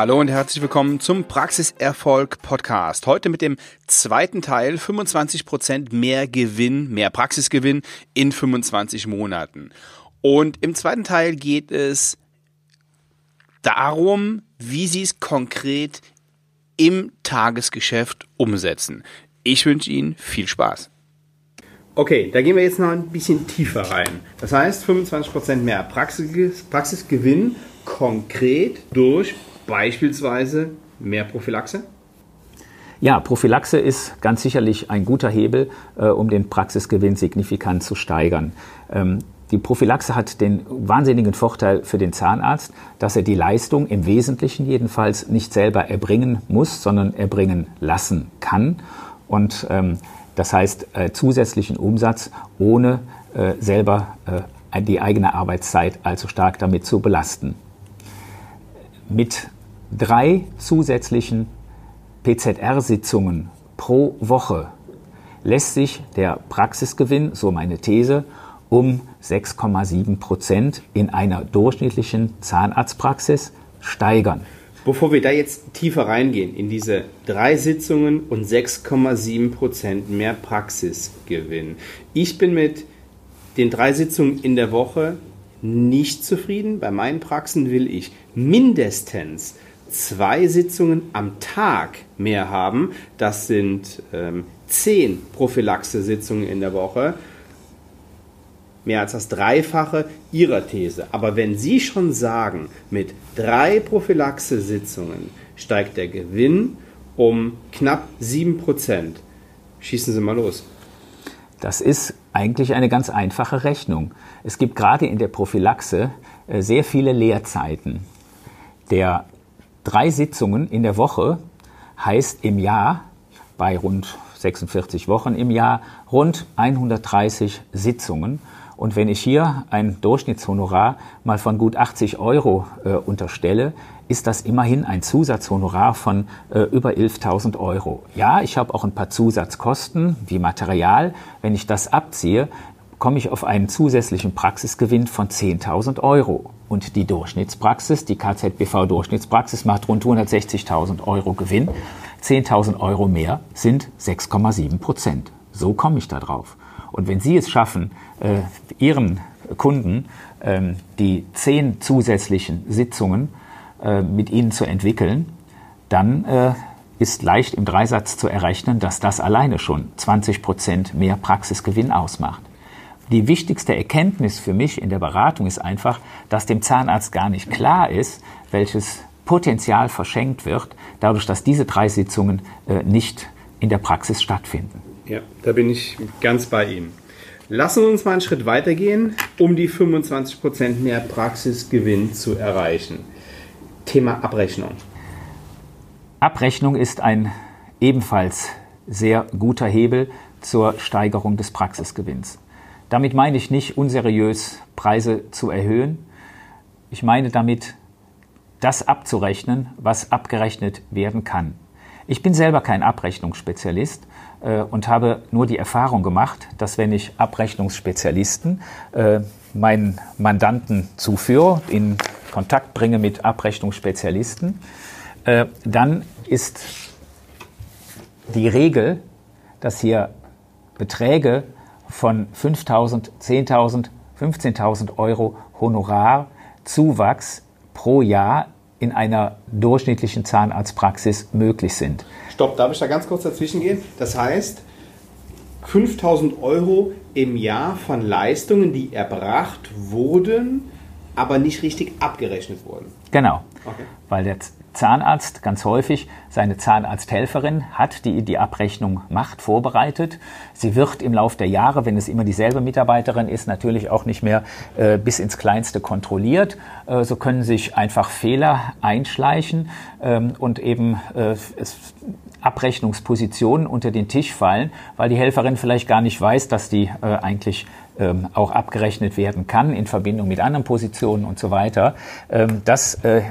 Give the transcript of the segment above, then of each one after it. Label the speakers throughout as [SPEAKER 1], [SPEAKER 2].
[SPEAKER 1] Hallo und herzlich willkommen zum Praxiserfolg Podcast. Heute mit dem zweiten Teil 25% mehr Gewinn, mehr Praxisgewinn in 25 Monaten. Und im zweiten Teil geht es darum, wie Sie es konkret im Tagesgeschäft umsetzen. Ich wünsche Ihnen viel Spaß.
[SPEAKER 2] Okay, da gehen wir jetzt noch ein bisschen tiefer rein. Das heißt, 25% mehr Praxis, Praxisgewinn konkret durch beispielsweise mehr Prophylaxe?
[SPEAKER 3] Ja, Prophylaxe ist ganz sicherlich ein guter Hebel, äh, um den Praxisgewinn signifikant zu steigern. Ähm, die Prophylaxe hat den wahnsinnigen Vorteil für den Zahnarzt, dass er die Leistung im Wesentlichen jedenfalls nicht selber erbringen muss, sondern erbringen lassen kann. Und ähm, das heißt äh, zusätzlichen Umsatz, ohne äh, selber äh, die eigene Arbeitszeit allzu stark damit zu belasten. Mit drei zusätzlichen PZR-Sitzungen pro Woche lässt sich der Praxisgewinn, so meine These, um 6,7 Prozent in einer durchschnittlichen Zahnarztpraxis steigern.
[SPEAKER 2] Bevor wir da jetzt tiefer reingehen in diese drei Sitzungen und 6,7 Prozent mehr Praxisgewinn. Ich bin mit den drei Sitzungen in der Woche nicht zufrieden. Bei meinen Praxen will ich mindestens zwei Sitzungen am Tag mehr haben. Das sind ähm, zehn Prophylaxe-Sitzungen in der Woche. Mehr als das Dreifache Ihrer These. Aber wenn Sie schon sagen, mit drei Prophylaxe-Sitzungen steigt der Gewinn um knapp 7%, schießen Sie mal los.
[SPEAKER 3] Das ist eigentlich eine ganz einfache Rechnung. Es gibt gerade in der Prophylaxe äh, sehr viele Lehrzeiten. Der drei Sitzungen in der Woche heißt im Jahr, bei rund 46 Wochen im Jahr, rund 130 Sitzungen. Und wenn ich hier ein Durchschnittshonorar mal von gut 80 Euro äh, unterstelle, ist das immerhin ein Zusatzhonorar von äh, über 11.000 Euro. Ja, ich habe auch ein paar Zusatzkosten wie Material. Wenn ich das abziehe, komme ich auf einen zusätzlichen Praxisgewinn von 10.000 Euro. Und die Durchschnittspraxis, die KZBV-Durchschnittspraxis macht rund 160.000 Euro Gewinn. 10.000 Euro mehr sind 6,7 Prozent. So komme ich da drauf. Und wenn Sie es schaffen, äh, Ihren Kunden äh, die zehn zusätzlichen Sitzungen äh, mit Ihnen zu entwickeln, dann äh, ist leicht im Dreisatz zu errechnen, dass das alleine schon 20 Prozent mehr Praxisgewinn ausmacht. Die wichtigste Erkenntnis für mich in der Beratung ist einfach, dass dem Zahnarzt gar nicht klar ist, welches Potenzial verschenkt wird, dadurch, dass diese drei Sitzungen äh, nicht in der Praxis stattfinden.
[SPEAKER 2] Ja, da bin ich ganz bei Ihnen. Lassen wir uns mal einen Schritt weitergehen, um die 25% mehr Praxisgewinn zu erreichen. Thema Abrechnung.
[SPEAKER 3] Abrechnung ist ein ebenfalls sehr guter Hebel zur Steigerung des Praxisgewinns. Damit meine ich nicht unseriös Preise zu erhöhen. Ich meine damit, das abzurechnen, was abgerechnet werden kann. Ich bin selber kein Abrechnungsspezialist äh, und habe nur die Erfahrung gemacht, dass wenn ich Abrechnungsspezialisten äh, meinen Mandanten zuführe, in Kontakt bringe mit Abrechnungsspezialisten, äh, dann ist die Regel, dass hier Beträge von 5.000, 10.000, 15.000 Euro Honorarzuwachs pro Jahr in einer durchschnittlichen Zahnarztpraxis möglich sind.
[SPEAKER 2] Stopp, darf ich da ganz kurz dazwischen gehen? Das heißt, 5000 Euro im Jahr von Leistungen, die erbracht wurden, aber nicht richtig abgerechnet wurden.
[SPEAKER 3] Genau, okay. weil der Zahnarzt ganz häufig seine Zahnarzthelferin hat, die die Abrechnung macht, vorbereitet. Sie wird im Laufe der Jahre, wenn es immer dieselbe Mitarbeiterin ist, natürlich auch nicht mehr äh, bis ins Kleinste kontrolliert. Äh, so können sich einfach Fehler einschleichen ähm, und eben äh, es, Abrechnungspositionen unter den Tisch fallen, weil die Helferin vielleicht gar nicht weiß, dass die äh, eigentlich ähm, auch abgerechnet werden kann in Verbindung mit anderen Positionen und so weiter. Ähm, das äh,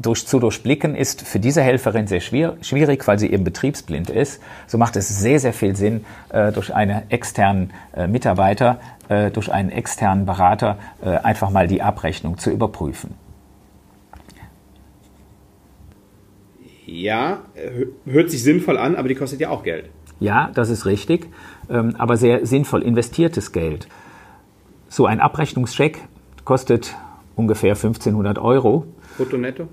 [SPEAKER 3] durch, zu durchblicken ist für diese Helferin sehr schwierig, weil sie eben betriebsblind ist. So macht es sehr, sehr viel Sinn, äh, durch einen externen äh, Mitarbeiter, äh, durch einen externen Berater äh, einfach mal die Abrechnung zu überprüfen.
[SPEAKER 2] Ja, hört sich sinnvoll an, aber die kostet ja auch Geld.
[SPEAKER 3] Ja, das ist richtig, ähm, aber sehr sinnvoll investiertes Geld. So ein Abrechnungscheck kostet ungefähr 1500 Euro.
[SPEAKER 2] Brutto, netto?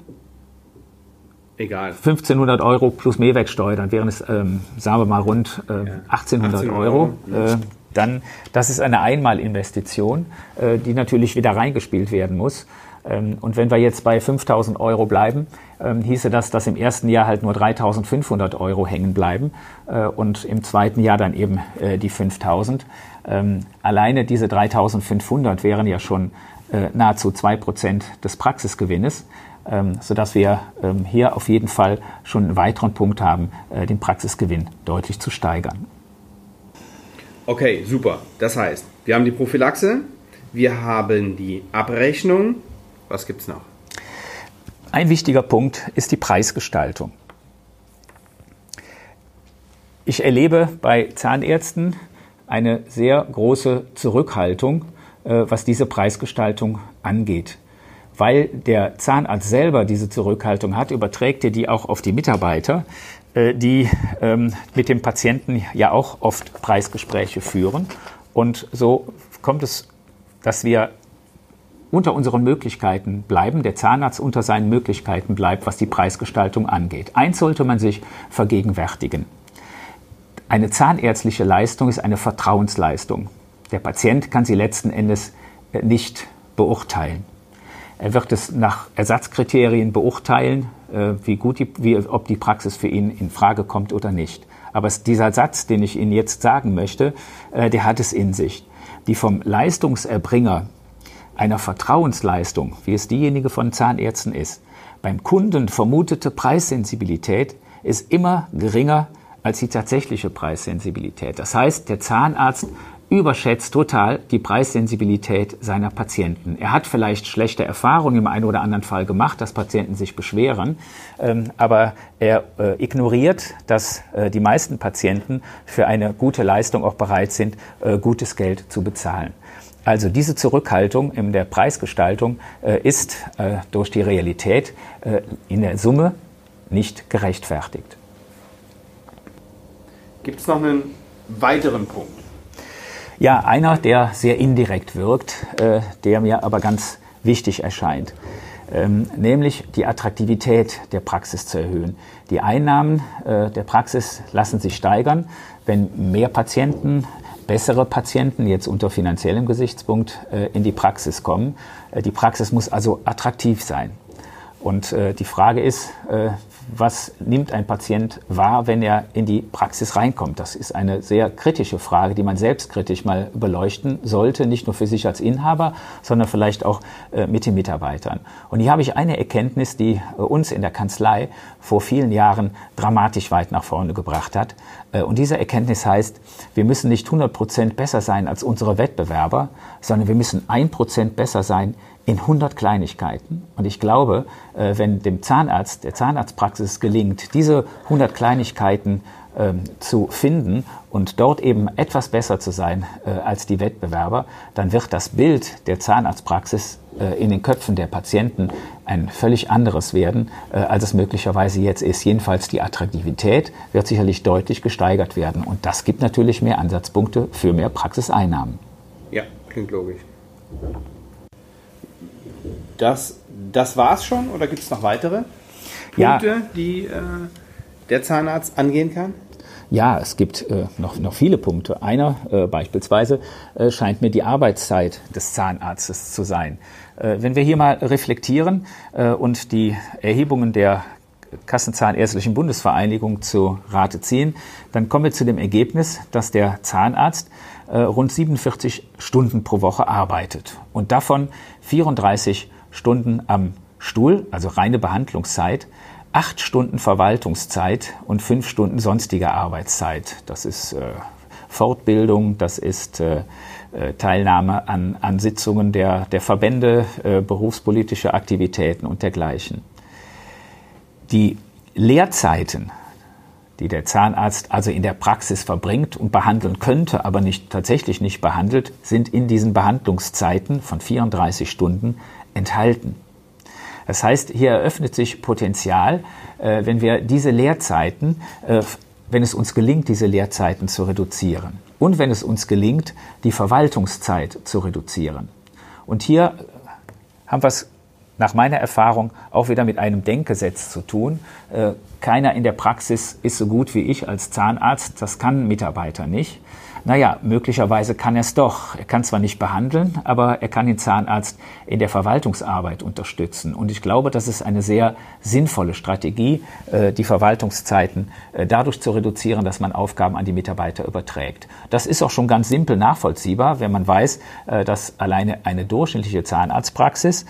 [SPEAKER 2] Egal.
[SPEAKER 3] 1500 Euro plus Mehrwertsteuer, dann wären es, ähm, sagen wir mal, rund äh, 1800, 1800 Euro. Euro. Äh, dann, das ist eine Einmalinvestition, äh, die natürlich wieder reingespielt werden muss. Ähm, und wenn wir jetzt bei 5000 Euro bleiben, ähm, hieße das, dass im ersten Jahr halt nur 3500 Euro hängen bleiben äh, und im zweiten Jahr dann eben äh, die 5000. Ähm, alleine diese 3500 wären ja schon äh, nahezu zwei Prozent des Praxisgewinnes. sodass wir hier auf jeden Fall schon einen weiteren Punkt haben, den Praxisgewinn deutlich zu steigern.
[SPEAKER 2] Okay, super. Das heißt, wir haben die Prophylaxe, wir haben die Abrechnung. Was gibt es noch?
[SPEAKER 3] Ein wichtiger Punkt ist die Preisgestaltung. Ich erlebe bei Zahnärzten eine sehr große Zurückhaltung, äh, was diese Preisgestaltung angeht. Weil der Zahnarzt selber diese Zurückhaltung hat, überträgt er die auch auf die Mitarbeiter, äh, die ähm, mit dem Patienten ja auch oft Preisgespräche führen. Und so kommt es, dass wir unter unseren Möglichkeiten bleiben, der Zahnarzt unter seinen Möglichkeiten bleibt, was die Preisgestaltung angeht. Eins sollte man sich vergegenwärtigen. Eine zahnärztliche Leistung ist eine Vertrauensleistung. Der Patient kann sie letzten Endes äh, nicht beurteilen. Er wird es nach Ersatzkriterien beurteilen, äh, wie gut die, wie, ob die Praxis für ihn in Frage kommt oder nicht. Aber dieser Satz, den ich Ihnen jetzt sagen möchte, äh, der hat es in sich. Die vom Leistungserbringer einer Vertrauensleistung, wie es diejenige von Zahnärzten ist, beim Kunden vermutete Preissensibilität ist immer geringer als die tatsächliche Preissensibilität. Das heißt, der Zahnarzt überschätzt total die Preissensibilität seiner Patienten. Er hat vielleicht schlechte Erfahrungen im einen oder anderen Fall gemacht, dass Patienten sich beschweren, ähm, aber er äh, ignoriert, dass äh, die meisten Patienten für eine gute Leistung auch bereit sind, äh, gutes Geld zu bezahlen. Also diese Zurückhaltung in der Preisgestaltung ist durch die Realität in der Summe nicht gerechtfertigt.
[SPEAKER 2] Gibt es noch einen weiteren Punkt?
[SPEAKER 3] Ja, einer, der sehr indirekt wirkt, äh, der mir aber ganz wichtig erscheint, ähm, nämlich die Attraktivität der Praxis zu erhöhen. Die Einnahmen äh, der Praxis lassen sich steigern, wenn mehr Patienten, bessere Patienten jetzt unter finanziellem Gesichtspunkt äh, in die Praxis kommen. Äh, die Praxis muss also attraktiv sein. Und äh, die Frage ist, was nimmt ein Patient wahr, wenn er in die Praxis reinkommt? Das ist eine sehr kritische Frage, die man selbstkritisch mal beleuchten sollte, nicht nur für sich als Inhaber, sondern vielleicht auch äh, mit den Mitarbeitern. Und hier habe ich eine Erkenntnis, die äh, uns in der Kanzlei vor vielen Jahren dramatisch weit nach vorne gebracht hat. Äh, und diese Erkenntnis heißt, wir müssen nicht 100 Prozent besser sein als unsere Wettbewerber, sondern wir müssen ein Prozent besser sein in 100 Kleinigkeiten. Und ich glaube, äh, wenn dem Zahnarzt, der Zahnarztpraxis gelingt, diese 100 Kleinigkeiten ähm, zu finden und dort eben etwas besser zu sein äh, als die Wettbewerber, dann wird das Bild der Zahnarztpraxis äh, in den Köpfen der Patienten ein völlig anderes werden, äh, als es möglicherweise jetzt ist. Jedenfalls die Attraktivität wird sicherlich deutlich gesteigert werden. Und das gibt natürlich mehr Ansatzpunkte für mehr Praxiseinnahmen.
[SPEAKER 2] Ja, klingt logisch. Das, das es schon oder gibt es noch weitere Punkte, ja. die äh, der Zahnarzt angehen kann?
[SPEAKER 3] Ja, es gibt äh, noch, noch viele Punkte. Einer äh, beispielsweise äh, scheint mir die Arbeitszeit des Zahnarztes zu sein. Äh, wenn wir hier mal reflektieren äh, und die Erhebungen der Kassenzahnärztlichen Bundesvereinigung zu Rate ziehen, dann kommen wir zu dem Ergebnis, dass der Zahnarzt äh, rund 47 Stunden pro Woche arbeitet und davon 34 Stunden am Stuhl, also reine Behandlungszeit, acht Stunden Verwaltungszeit und fünf Stunden sonstige Arbeitszeit. Das ist äh, Fortbildung, das ist äh, äh, Teilnahme an, an Sitzungen der, der Verbände, äh, berufspolitische Aktivitäten und dergleichen. Die Lehrzeiten, die der Zahnarzt also in der Praxis verbringt und behandeln könnte, aber nicht, tatsächlich nicht behandelt, sind in diesen Behandlungszeiten von 34 Stunden enthalten. Das heißt, hier eröffnet sich Potenzial, äh, wenn wir diese Lehrzeiten, äh, wenn es uns gelingt, diese Lehrzeiten zu reduzieren und wenn es uns gelingt, die Verwaltungszeit zu reduzieren. Und hier haben wir es nach meiner Erfahrung auch wieder mit einem Denkgesetz zu tun. Äh, keiner in der Praxis ist so gut wie ich als Zahnarzt, das kann ein Mitarbeiter nicht. Naja, möglicherweise kann er es doch. Er kann zwar nicht behandeln, aber er kann den Zahnarzt in der Verwaltungsarbeit unterstützen. Und ich glaube, das ist eine sehr sinnvolle Strategie, äh, die Verwaltungszeiten äh, dadurch zu reduzieren, dass man Aufgaben an die Mitarbeiter überträgt. Das ist auch schon ganz simpel nachvollziehbar, wenn man weiß, äh, dass alleine eine durchschnittliche Zahnarztpraxis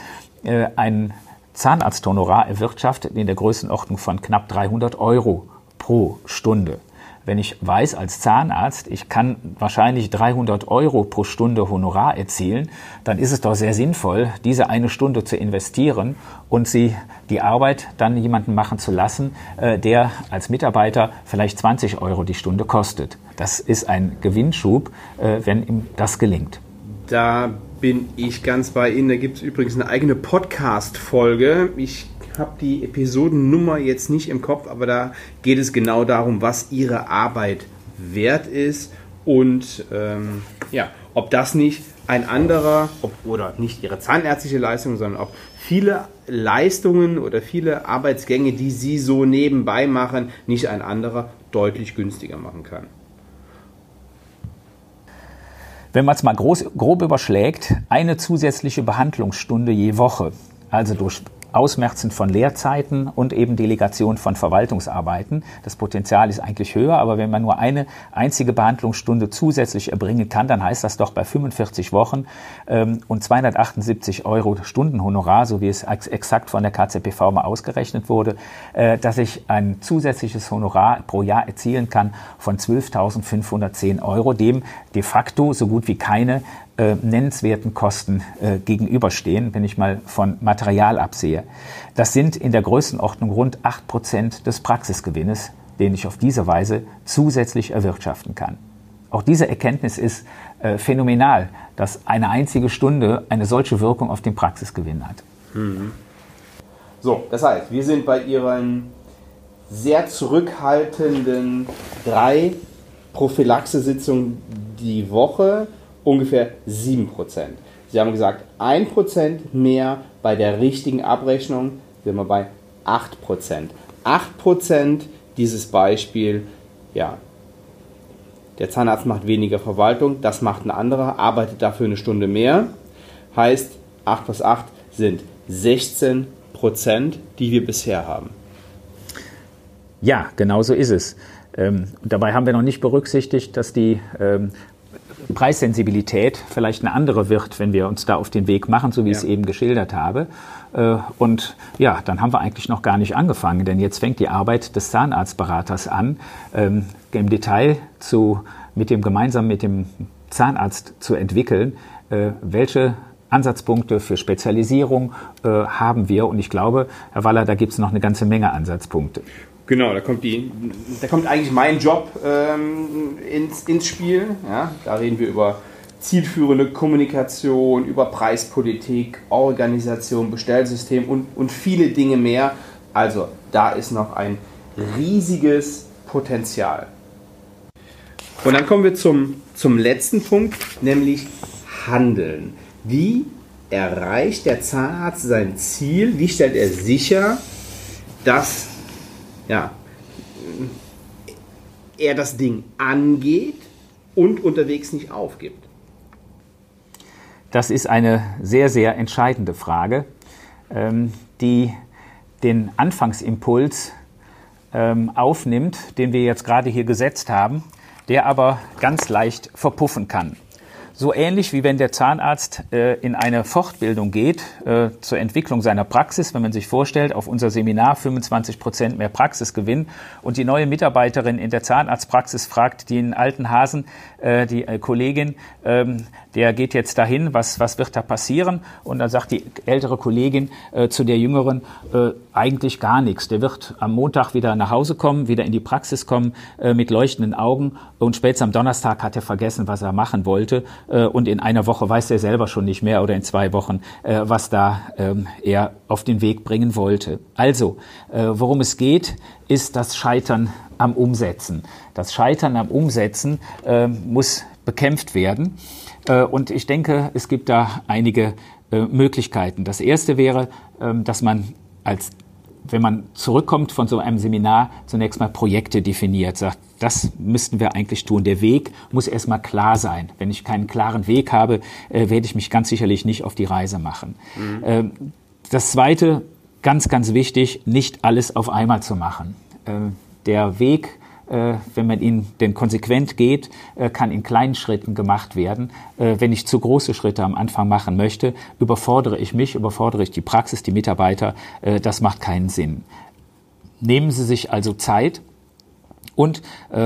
[SPEAKER 3] ein Zahnarzthonorar erwirtschaftet in der Größenordnung von knapp 300 Euro pro Stunde wenn ich weiß als Zahnarzt, ich kann wahrscheinlich 300 Euro pro Stunde Honorar erzielen, dann ist es doch sehr sinnvoll, diese eine Stunde zu investieren und sie die Arbeit dann jemanden machen zu lassen, äh, der als Mitarbeiter vielleicht 20 Euro die Stunde kostet. Das ist ein Gewinnschub, äh, wenn ihm das gelingt.
[SPEAKER 2] Da bin ich ganz bei Ihnen. Da gibt es übrigens eine eigene Podcast-Folge. Ich habe die Episodennummer jetzt nicht im Kopf, aber da geht es genau darum, was ihre Arbeit wert ist und ähm, ja, ob das nicht ein anderer, ob, oder nicht ihre zahnärztliche Leistung, sondern auch viele Leistungen oder viele Arbeitsgänge, die sie so nebenbei machen, nicht ein anderer deutlich günstiger machen kann.
[SPEAKER 3] Wenn man es mal groß, grob überschlägt, eine zusätzliche Behandlungsstunde je Woche, also durch Ausmerzen von Lehrzeiten und eben Delegation von Verwaltungsarbeiten. Das Potenzial ist eigentlich höher, aber wenn man nur eine einzige Behandlungsstunde zusätzlich erbringen kann, dann heißt das doch bei 45 Wochen ähm, und 278 Euro Stundenhonorar, so wie es ex exakt von der KZPV mal ausgerechnet wurde, äh, dass ich ein zusätzliches Honorar pro Jahr erzielen kann von 12.510 Euro, dem de facto so gut wie keine äh, nennenswerten Kosten äh, gegenüberstehen, wenn ich mal von Material absehe. Das sind in der Größenordnung rund 8 Prozent des Praxisgewinnes, den ich auf diese Weise zusätzlich erwirtschaften kann. Auch diese Erkenntnis ist äh, phänomenal, dass eine einzige Stunde eine solche Wirkung auf den Praxisgewinn hat. Mhm.
[SPEAKER 2] So, das heißt, wir sind bei Ihren sehr zurückhaltenden drei Prophylaxe-Sitzungen die Woche ungefähr 7%. Sie haben gesagt, 1% mehr bei der richtigen Abrechnung sind wir bei 8%. 8% dieses Beispiel, ja, der Zahnarzt macht weniger Verwaltung, das macht ein anderer, arbeitet dafür eine Stunde mehr. Heißt, 8 plus 8 sind 16% die wir bisher haben.
[SPEAKER 3] Ja, genau so ist es. Ähm, dabei haben wir noch nicht berücksichtigt, dass die ähm, Preissensibilität vielleicht eine andere wird, wenn wir uns da auf den Weg machen, so wie ja. ich es eben geschildert habe. Äh, und ja, dann haben wir eigentlich noch gar nicht angefangen, denn jetzt fängt die Arbeit des Zahnarztberaters an, ähm, im Detail zu, mit dem, gemeinsam mit dem Zahnarzt zu entwickeln, äh, welche Ansatzpunkte für Spezialisierung äh, haben wir. Und ich glaube, Herr Waller, da gibt es noch eine ganze Menge Ansatzpunkte.
[SPEAKER 2] Genau, da kommt, die, da kommt eigentlich mein Job ähm, ins, ins Spiel. Ja? Da reden wir über zielführende Kommunikation, über Preispolitik, Organisation, Bestellsystem und, und viele Dinge mehr. Also da ist noch ein riesiges Potenzial. Und dann kommen wir zum, zum letzten Punkt, nämlich Handeln. Wie erreicht der Zahnarzt sein Ziel? Wie stellt er sicher, dass ja, er das Ding angeht und unterwegs nicht aufgibt?
[SPEAKER 3] Das ist eine sehr, sehr entscheidende Frage, ähm, die den Anfangsimpuls ähm, aufnimmt, den wir jetzt gerade hier gesetzt haben, der aber ganz leicht verpuffen kann. So ähnlich wie wenn der Zahnarzt äh, in eine Fortbildung geht äh, zur Entwicklung seiner Praxis, wenn man sich vorstellt, auf unser Seminar 25 Prozent mehr Praxisgewinn und die neue Mitarbeiterin in der Zahnarztpraxis fragt den alten Hasen, äh, die äh, Kollegin, ähm, der geht jetzt dahin, was, was wird da passieren? Und dann sagt die ältere Kollegin äh, zu der jüngeren, äh, eigentlich gar nichts. Der wird am Montag wieder nach Hause kommen, wieder in die Praxis kommen, äh, mit leuchtenden Augen und spätestens am Donnerstag hat er vergessen, was er machen wollte äh, und in einer Woche weiß er selber schon nicht mehr oder in zwei Wochen, äh, was da ähm, er auf den Weg bringen wollte. Also, äh, worum es geht, ist das Scheitern am Umsetzen. Das Scheitern am Umsetzen äh, muss bekämpft werden. Äh, und ich denke, es gibt da einige äh, Möglichkeiten. Das erste wäre, ähm, dass man als wenn man zurückkommt von so einem Seminar, zunächst mal Projekte definiert, sagt, das müssten wir eigentlich tun. Der Weg muss erstmal klar sein. Wenn ich keinen klaren Weg habe, äh, werde ich mich ganz sicherlich nicht auf die Reise machen. Mhm. Ähm, das Zweite, ganz, ganz wichtig, nicht alles auf einmal zu machen. Ähm, der Weg wenn man ihn denn konsequent geht, äh, kann in kleinen Schritten gemacht werden. Äh, wenn ich zu große Schritte am Anfang machen möchte, überfordere ich mich, überfordere ich die Praxis, die Mitarbeiter. Das macht keinen Sinn. Nehmen Sie sich also Zeit und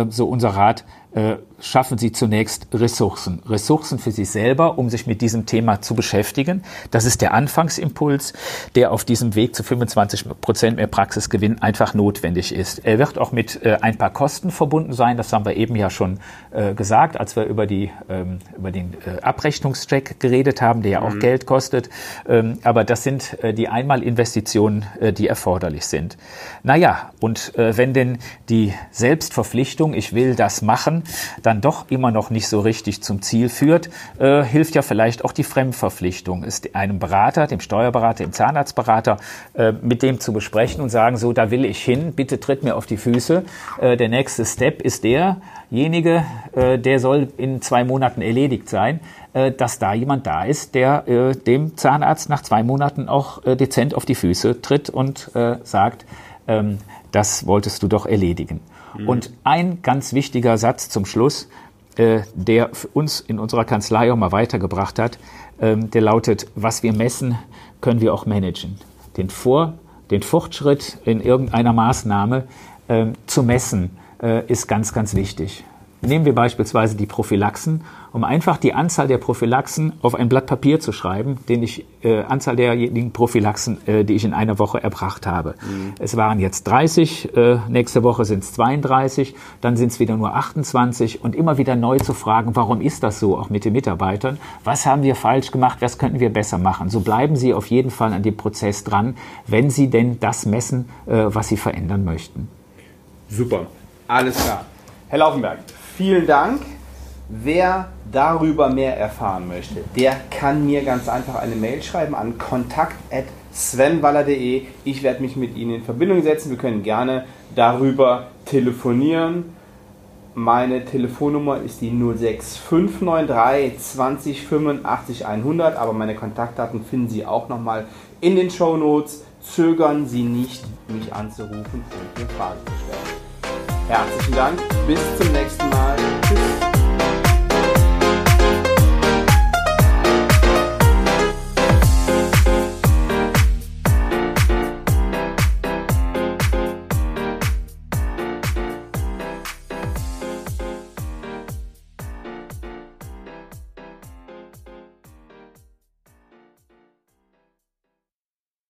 [SPEAKER 3] so unser Rat, äh, schaffen Sie zunächst Ressourcen. Ressourcen für sich selber, um sich mit diesem Thema zu beschäftigen. Das ist der Anfangsimpuls, der auf diesem Weg zu 25 Prozent mehr Praxisgewinn einfach notwendig ist. Er wird auch mit äh, ein paar Kosten verbunden sein. Das haben wir eben ja schon äh, gesagt, als wir über, die, ähm, über den äh, Abrechnungscheck geredet haben, der ja auch mhm. Geld kostet. Ähm, aber das sind äh, die Einmalinvestitionen, äh, die erforderlich sind. Naja, und äh, wenn denn die Selbstverpflichtung, ich will das machen, dann doch immer noch nicht so richtig zum Ziel führt, äh, hilft ja vielleicht auch die Fremdverpflichtung, ist einem Berater, dem Steuerberater, dem Zahnarztberater, äh, mit dem zu besprechen und sagen, so, da will ich hin, bitte tritt mir auf die Füße. Äh, der nächste Step ist derjenige, äh, der soll in zwei Monaten erledigt sein äh, dass da jemand da ist, der äh, dem Zahnarzt nach zwei Monaten auch äh, dezent auf die Füße tritt und äh, sagt, ähm, das wolltest du doch erledigen. Mhm. Und ein ganz wichtiger Satz zum Schluss, äh, der uns in unserer Kanzlei auch mal weitergebracht hat, ähm, der lautet, was wir messen, können wir auch managen. Den, Vor-, den Fortschritt in irgendeiner Maßnahme äh, zu messen, äh, ist ganz, ganz wichtig. Nehmen wir beispielsweise die Prophylaxen um einfach die Anzahl der Prophylaxen auf ein Blatt Papier zu schreiben, den ich, äh, Anzahl derjenigen Prophylaxen, äh, die ich in einer Woche erbracht habe. Mhm. Es waren jetzt 30, äh, nächste Woche sind es 32, dann sind es wieder nur 28 und immer wieder neu zu fragen, warum ist das so, auch mit den Mitarbeitern? Was haben wir falsch gemacht? Was könnten wir besser machen? So bleiben Sie auf jeden Fall an dem Prozess dran, wenn Sie denn das messen, äh, was Sie verändern möchten.
[SPEAKER 2] Super, alles klar. Herr Laufenberg, vielen Dank. Wer darüber mehr erfahren möchte, der kann mir ganz einfach eine Mail schreiben an kontakt.svenwaller.de. Ich werde mich mit Ihnen in Verbindung setzen. Wir können gerne darüber telefonieren. Meine Telefonnummer ist die 06593 20 85 100, aber meine Kontaktdaten finden Sie auch nochmal in den Show Notes. Zögern Sie nicht, mich anzurufen und mir Fragen zu stellen. Herzlichen Dank, bis zum nächsten Mal.